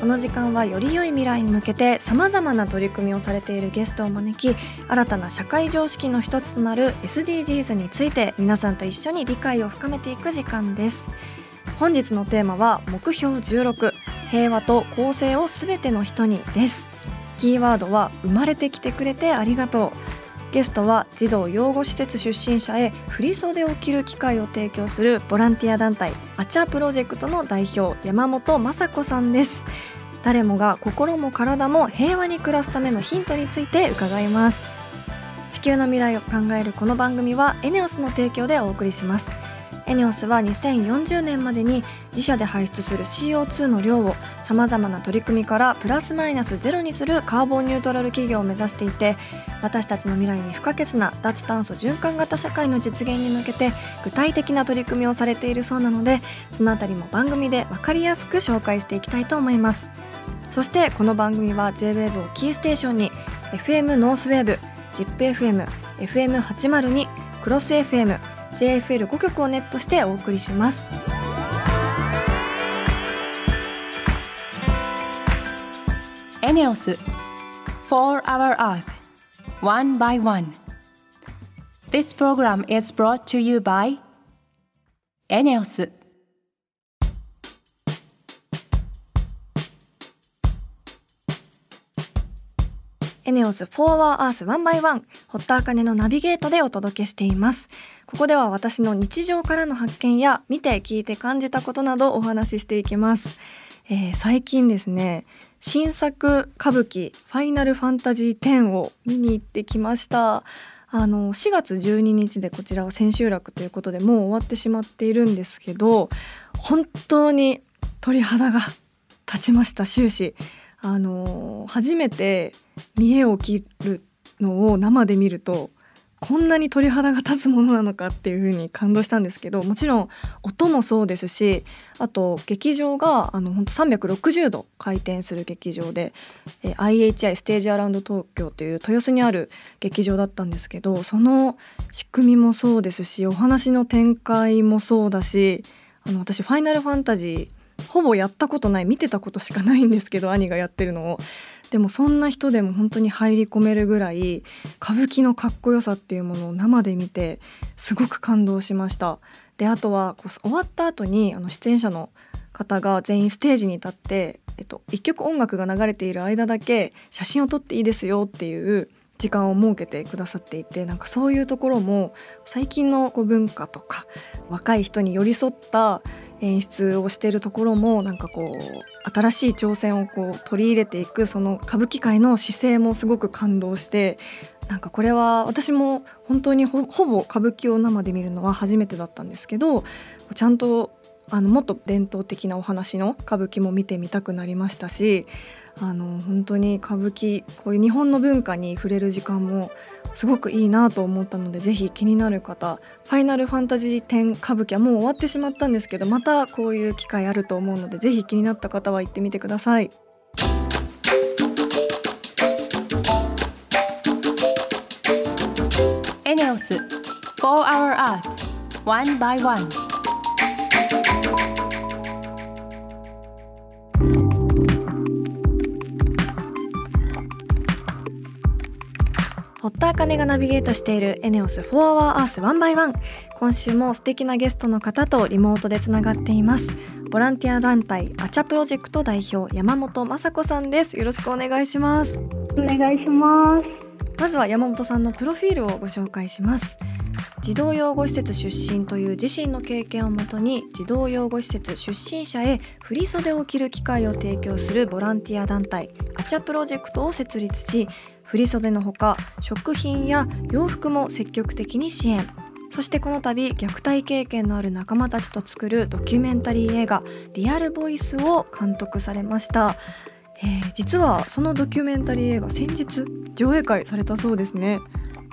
この時間はより良い未来に向けてさまざまな取り組みをされているゲストを招き新たな社会常識の一つとなる SDGs について皆さんと一緒に理解を深めていく時間です。本日のテーマは目標16平和と公正をすべての人にです。キーワードは生まれてきてくれてありがとう。ゲストは児童養護施設出身者へ振袖を着る機会を提供するボランティア団体アチャプロジェクトの代表山本雅子さんです。誰もが心も体も平和に暮らすためのヒントについて伺います。地球の未来を考えるこの番組はエネオスの提供でお送りします。エネオスは2040年までに自社で排出する CO2 の量をさまざまな取り組みからプラスマイナスゼロにするカーボンニュートラル企業を目指していて私たちの未来に不可欠な脱炭素循環型社会の実現に向けて具体的な取り組みをされているそうなのでそのあたりも番組で分かりやすく紹介していきたいと思います。そしてこの番組は JWAVE をキーステーションに FM ノースウェーブ ZIPFM、FM802、クロス FM、JFL5 曲をネットしてお送りしますエネオス4 Hour Earth One by One This program is brought to you by エネオスエネオス4 Hour Earth 1 by 1堀田茜のナビゲートでお届けしています。ここでは私の日常からの発見や見て聞いて感じたことなどお話ししていきます、えー最近ですね新作歌舞伎ファイナルファンタジー10を見に行ってきました。あの4月12日でこちらは千秋楽ということでもう終わってしまっているんですけど本当に鳥肌が立ちました。終始。あの初めて見栄を切るのを生で見るとこんなに鳥肌が立つものなのかっていう風に感動したんですけどもちろん音もそうですしあと劇場があの本当360度回転する劇場で、えー IHI ステージアラウンド東京という豊洲にある劇場だったんですけどその仕組みもそうですしお話の展開もそうだしあの私「ファイナルファンタジー」ほぼやったことない見てたことしかないんですけど兄がやってるのを。でもそんな人でも本当に入り込めるぐらい歌舞伎のかっこよさっていうものを生で見てすごく感動しました。であとはこう終わった後にあの出演者の方が全員ステージに立って、えっと、一曲音楽が流れている間だけ写真を撮っていいですよっていう時間を設けてくださっていてなんかそういうところも最近のこう文化とか若い人に寄り添った演出をしているところもなんかこう新しい挑戦をこう取り入れていくその歌舞伎界の姿勢もすごく感動してなんかこれは私も本当にほぼ歌舞伎を生で見るのは初めてだったんですけどちゃんとあのもっと伝統的なお話の歌舞伎も見てみたくなりましたしあの本当に歌舞伎こういう日本の文化に触れる時間もすごくいいなと思ったのでぜひ気になる方「ファイナルファンタジー10歌舞伎」はもう終わってしまったんですけどまたこういう機会あると思うのでぜひ気になった方は行ってみてください。エネオス4 Hour Earth One by One 堀田茜がナビゲートしているエネオス4 Hour Earth 1 by 1今週も素敵なゲストの方とリモートでつながっています。ボランティア団体アチャプロジェクト代表山本雅子さんです。よろしくお願いします。お願いします。まずは山本さんのプロフィールをご紹介します。児童養護施設出身という自身の経験をもとに児童養護施設出身者へ振袖を着る機会を提供するボランティア団体アチャプロジェクトを設立し振袖のほか食品や洋服も積極的に支援。そしてこの度虐待経験のある仲間たちと作るドキュメンタリー映画「リアルボイス」を監督されました、えー、実はそのドキュメンタリー映画先日上映会されたそうですね。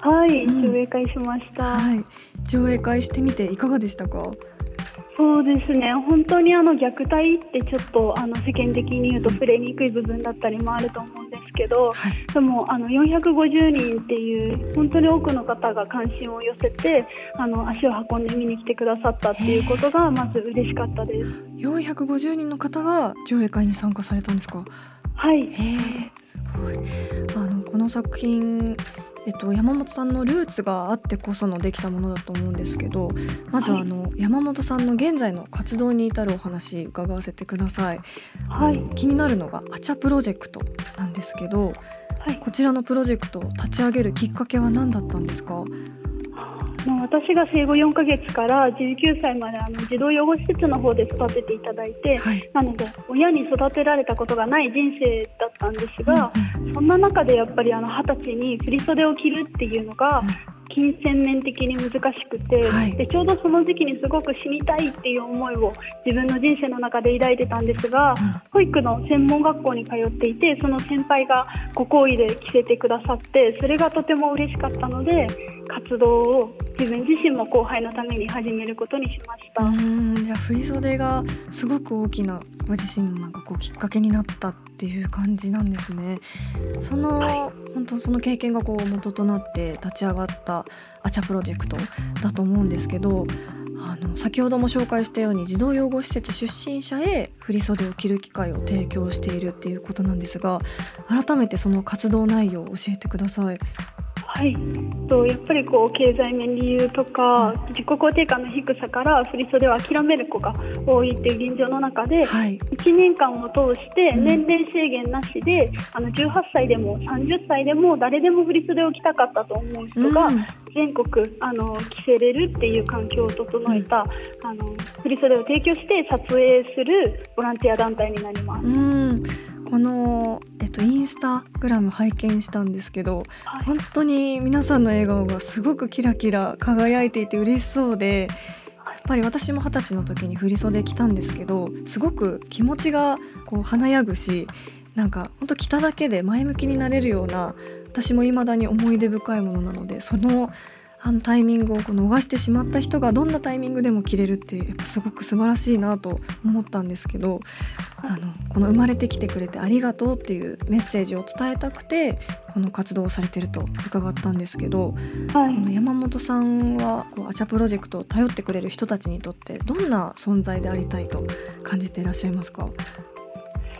はい、うん、上映会しました、はい、上映会してみていかがでしたか？そうですね本当にあの虐待ってちょっとあの世間的に言うと触れにくい部分だったりもあると思うんですけど、はい、でもあの450人っていう本当に多くの方が関心を寄せてあの足を運んで見に来てくださったっていうことがまず嬉しかったです。450人の方が上映会に参加されたんですか？はい。へすごい。あのこの作品えっと、山本さんのルーツがあってこそのできたものだと思うんですけどまずあの、はい、山本さんの現在の活動に至るお話伺わせてください、はい、気になるのがアチャプロジェクトなんですけど、はい、こちらのプロジェクトを立ち上げるきっかけは何だったんですか？私が生後4ヶ月から19歳まであの児童養護施設の方で育てていただいて、はい、なので親に育てられたことがない人生だったんですが、うんうん、そんな中でやっぱりあの20歳に振り袖を着るっていうのが、金銭面的に難しくて、はい、でちょうどその時期にすごく死にたいっていう思いを自分の人生の中で抱いてたんですが、うん、保育の専門学校に通っていてその先輩がご好意で着せてくださってそれがとても嬉しかったので活動を自分自身も後輩のために始めることにしました。うんじゃあ振袖がすごく大きなご自身のなんかこうきっかけになったっていう感じなんですね。その、はい、本当その経験がこう元となって立ち上がったアチャプロジェクトだと思うんですけどあの先ほども紹介したように児童養護施設出身者へ振袖を着る機会を提供しているっていうことなんですが改めてその活動内容を教えてください。はい。とやっぱりこう経済面理由とか自己肯定感の低さから振袖を諦める子が多いっていう現状の中で、はい、1年間を通して年齢制限なしで、うん、あの18歳でも30歳でも誰でも振袖を着たかったと思う人が、うん、全国あの着せれるっていう環境を整えた、うん、あの振袖を提供して撮影するボランティア団体になります。この、えっと、インスタグラム拝見したんですけど、はい、本当に皆さんの笑顔がすごくキラキラ輝いていて嬉しそうでやっぱり私も二十歳の時に振袖着たんですけどすごく気持ちがこう華やぐしなんか本当着ただけで前向きになれるような私も未だに思い出深いものなのでそのあのタイミングをこう逃してしまった人がどんなタイミングでも着れるってやっぱすごく素晴らしいなと思ったんですけどあのこの生まれてきてくれてありがとうっていうメッセージを伝えたくてこの活動をされてると伺ったんですけど、はい、山本さんはこうアチャプロジェクトを頼ってくれる人たちにとってどんな存在でありたいと感じていらっしゃいますか？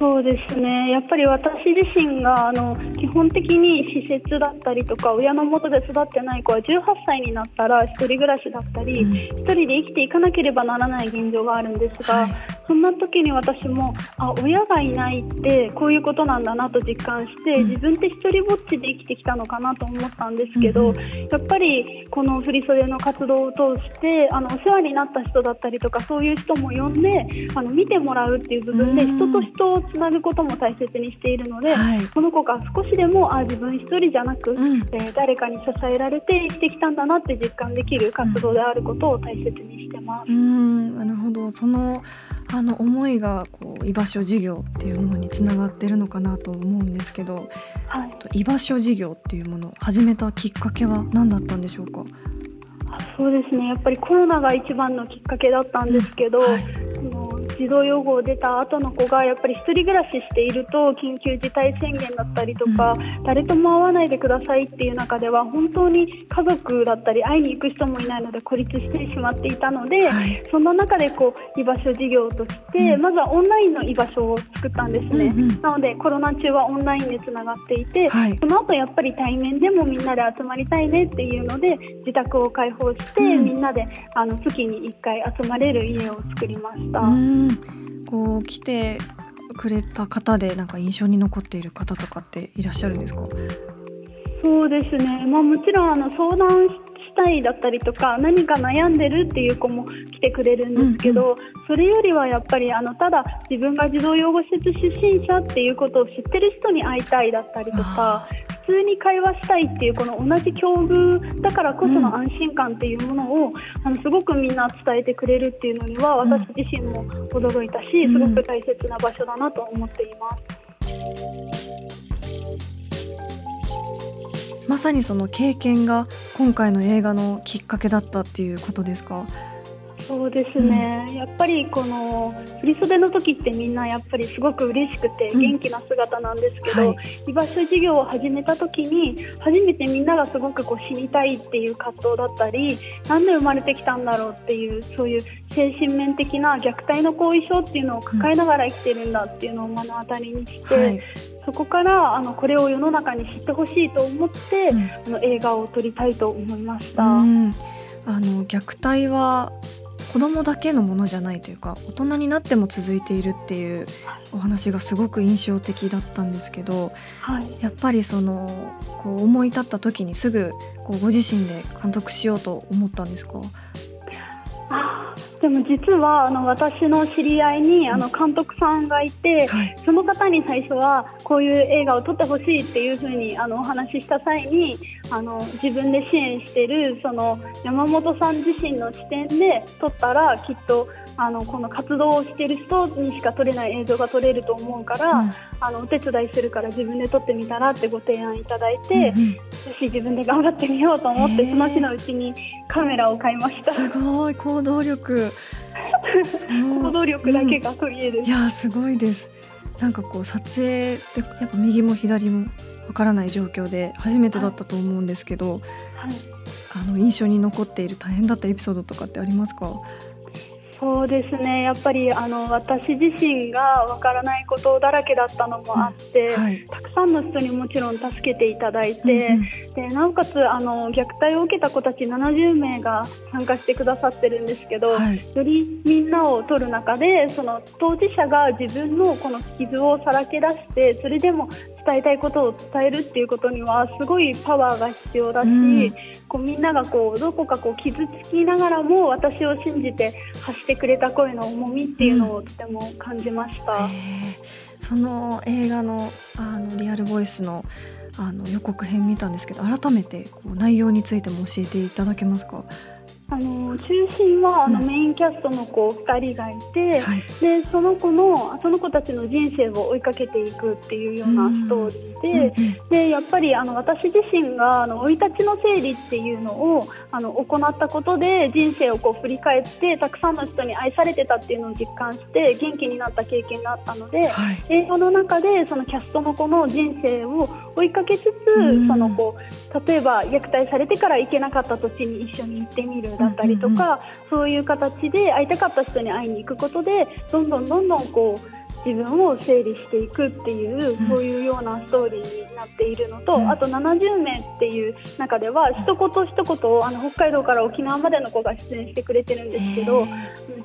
そうですね。やっぱり私自身があの基本的に施設だったりとか親の元で育ってない子は18歳になったら1人暮らしだったり、うん、1人で生きていかなければならない現状があるんですが、はい、そんな時に私もあ親がいないってこういうことなんだなと実感して、自分って一人ぼっちで生きてきたのかなと思ったんですけど、やっぱりこの振袖の活動を通してあのお世話になった人だったりとかそういう人も呼んであの見てもらうっていう部分で人と人をつなぐことも大切にしているので、はい、この子が少しでもあ自分一人じゃなく、うん、えー、誰かに支えられて生きてきたんだなって実感できる活動であることを大切にしてます。うん。なるほど。そのあの思いがこう居場所事業っていうものにつながってるのかなと思うんですけど、はい、居場所事業っていうものを始めたきっかけは何だったんでしょうか？そうですね。やっぱりコロナが一番のきっかけだったんですけど、うんはい児童養護を出た後の子がやっぱり1人暮らししていると緊急事態宣言だったりとか、うん、誰とも会わないでくださいっていう中では本当に家族だったり会いに行く人もいないので孤立してしまっていたので、はい、その中でこう居場所事業として、うん、まずはオンラインの居場所を作ったんですね、うんうん、なのでコロナ中はオンラインでつながっていて、はい、その後やっぱり対面でもみんなで集まりたいねっていうので自宅を開放して、みんなであの月に1回集まれる家を作りました。こう来てくれた方でなんか印象に残っている方とかっていらっしゃるんですか？そうですね、まあ、もちろんあの相談したいだったりとか何か悩んでるっていう子も来てくれるんですけど、うんうん、それよりはやっぱりあのただ自分が児童養護施設出身者っていうことを知ってる人に会いたいだったりとか普通に会話したいっていうこの同じ境遇だからこその安心感っていうものを、うん、あのすごくみんな伝えてくれるっていうのには私自身も驚いたし、すごく大切な場所だなと思っています。まさにその経験が今回の映画のきっかけだったっていうことですか？そうですね、うん、やっぱりこの振り袖の時ってみんなやっぱりすごく嬉しくて元気な姿なんですけど、うんはい、居場所事業を始めた時に初めてみんながすごくこう死にたいっていう葛藤だったりなんで生まれてきたんだろうっていうそういう精神面的な虐待の後遺症っていうのを抱えながら生きてるんだっていうのを目の当たりにして。はい。そこからあのこれを世の中に知ってほしいと思って、うん、あの映画を撮りたいと思いました。あの虐待は子供だけのものじゃないというか大人になっても続いているっていうお話がすごく印象的だったんですけど、はい、やっぱりそのこう思い立った時にすぐこうご自身で監督しようと思ったんですか？でも実はあの私の知り合いにあの監督さんがいて、はい、その方に最初はこういう映画を撮ってほしいっていうふうにあのお話しした際にあの自分で支援しているその山本さん自身の視点で撮ったらきっとあのこの活動をしている人にしか撮れない映像が撮れると思うから、うん、あのお手伝いするから自分で撮ってみたらってご提案いただいて、うんうん、自分で頑張ってみようと思ってその日のうちにカメラを買いました。すごい行動力。行動力だけが取り柄です、いやすごいです。なんかこう撮影ってやっぱ右も左もわからない状況で初めてだったと思うんですけど、はい、あの印象に残っている大変だったエピソードとかってありますか？そうですね。やっぱりあの私自身がわからないことだらけだったのもあって、うんはい、たくさんの人にもちろん助けていただいて、うんうん、でなおかつあの虐待を受けた子たち70名が参加してくださってるんですけど、はい、よりみんなを取る中でその当事者が自分のこの傷をさらけ出してそれでも伝えたいことを伝えるっていうことにはすごいパワーが必要だし、うん、こうみんながこうどこかこう傷つきながらも私を信じて発してくれた声の重みっていうのをとても感じました。うん、その映画のあのリアルボイスのあの予告編見たんですけど改めてこう内容についても教えていただけますか？あの中心はあのメインキャストの子2人がいて、はい、でその子のその子たちの人生を追いかけていくっていうようなストーリーでうん、でやっぱりあの私自身が生い立ちの整理っていうのをあの行ったことで人生をこう振り返ってたくさんの人に愛されてたっていうのを実感して元気になった経験があったので、はい、映画の中でそのキャストの子の人生を追いかけつつ、うん、その子例えば虐待されてから行けなかった土地に一緒に行ってみるだったりとか、うんうんうん、そういう形で会いたかった人に会いに行くことでどんどんどんどんこう自分を整理していくっていう、うん、そういうようなストーリーになっているのと、うん、あと70名っていう中では一言一言あの北海道から沖縄までの子が出演してくれてるんですけど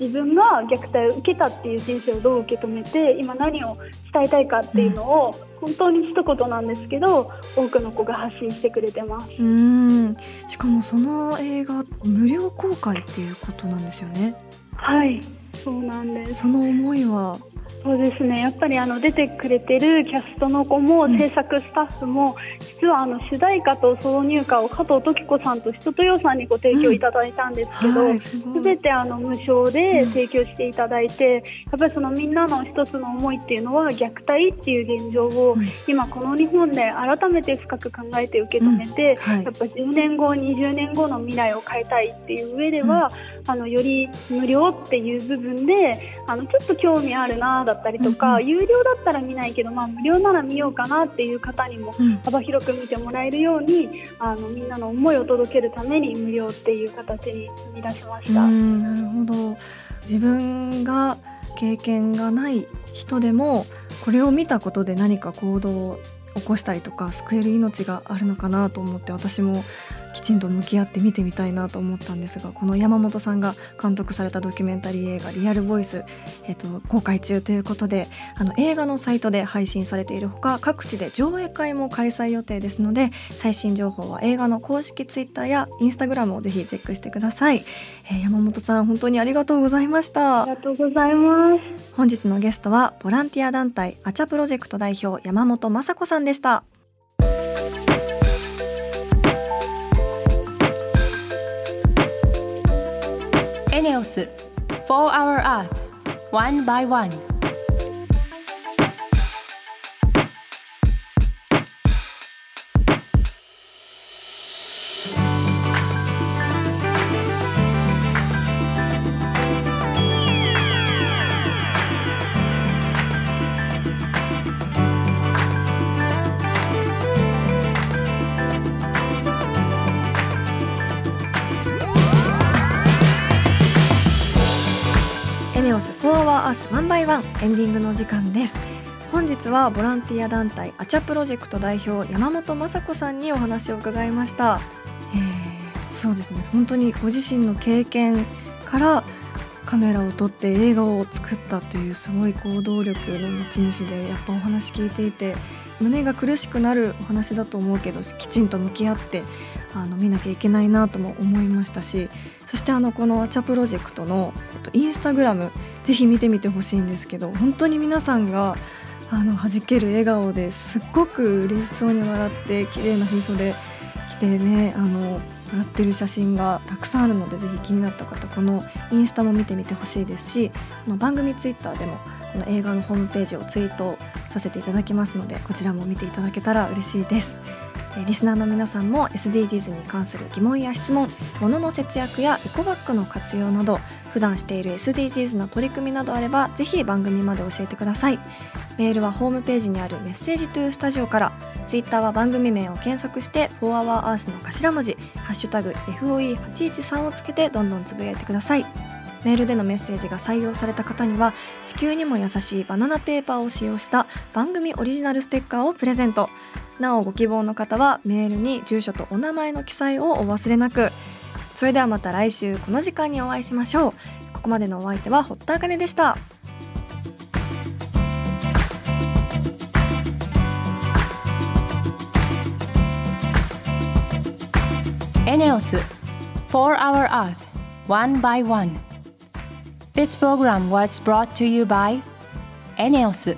自分が虐待を受けたっていう人生をどう受け止めて今何を伝えたいかっていうのを、本当に一言なんですけど多くの子が発信してくれてます。うん。しかもその映画無料公開っていうことなんですよね。はい。そうなんです。その思いは？そうですね。やっぱりあの出てくれてるキャストの子も、制作スタッフも実はあの主題歌と挿入歌を加藤時子さんと人とよさんにご提供いただいたんですけど、うんすべ、てあの無償で提供していただいて、やっぱりそのみんなの一つの思いっていうのは虐待っていう現状を、今この日本で改めて深く考えて受け止めて、はい、やっぱ10年後20年後の未来を変えたいっていう上では、あのより無料っていう部分であのちょっと興味あるなだったりとか、うんうん、有料だったら見ないけど、まあ、無料なら見ようかなっていう方にも幅広く見てもらえるように、うん、あのみんなの思いを届けるために無料っていう形に生み出しました。なるほど。自分が経験がない人でもこれを見たことで何か行動を起こしたりとか救える命があるのかなと思って私もきちんと向き合って見てみたいなと思ったんですがこの山本さんが監督されたドキュメンタリー映画「リアルボイス」えーと、公開中ということであの映画のサイトで配信されているほか各地で上映会も開催予定ですので最新情報は映画の公式ツイッターやインスタグラムをぜひチェックしてください、えー、山本さん本当にありがとうございました。ありがとうございます。本日のゲストはボランティア団体アチャプロジェクト代表山本雅子さんでしたエネオス4 Hour Earth One by One アースワンバイワンエンディングの時間です。本日はボランティア団体アチャプロジェクト代表山本雅子さんにお話を伺いました、えー、そうですね。本当にご自身の経験からカメラを撮って映画を作ったというすごい行動力の持ち主でやっぱお話聞いていて胸が苦しくなるお話だと思うけどきちんと向き合ってあの見なきゃいけないなとも思いましたしそしてあのこのアチャプロジェクトの、えっと、インスタグラムぜひ見てみてほしいんですけど本当に皆さんがあの弾ける笑顔ですっごく嬉しそうに笑って綺麗な振袖着てねあの笑ってる写真がたくさんあるのでぜひ気になった方このインスタも見てみてほしいですしこの番組ツイッターでもこの映画のホームページをツイートさせていただきますのでこちらも見ていただけたら嬉しいです。リスナーの皆さんも SDGs に関する疑問や質問物の節約やエコバッグの活用など普段している SDGs の取り組みなどあればぜひ番組まで教えてください。メールはホームページにあるメッセージトゥースタジオからツイッターは番組名を検索して「4HourEarth」の頭文字「ハッシュタグ #FOE813」をつけてどんどんつぶやいてください。メールでのメッセージが採用された方には地球にも優しいバナナペーパーを使用した番組オリジナルステッカーをプレゼント。なおご希望の方はメールに住所とお名前の記載をお忘れなく。それではまた来週この時間にお会いしましょう。ここまでのお相手は堀田茜でした。エネオス For Our Earth One by One. This program was brought to you by エネオス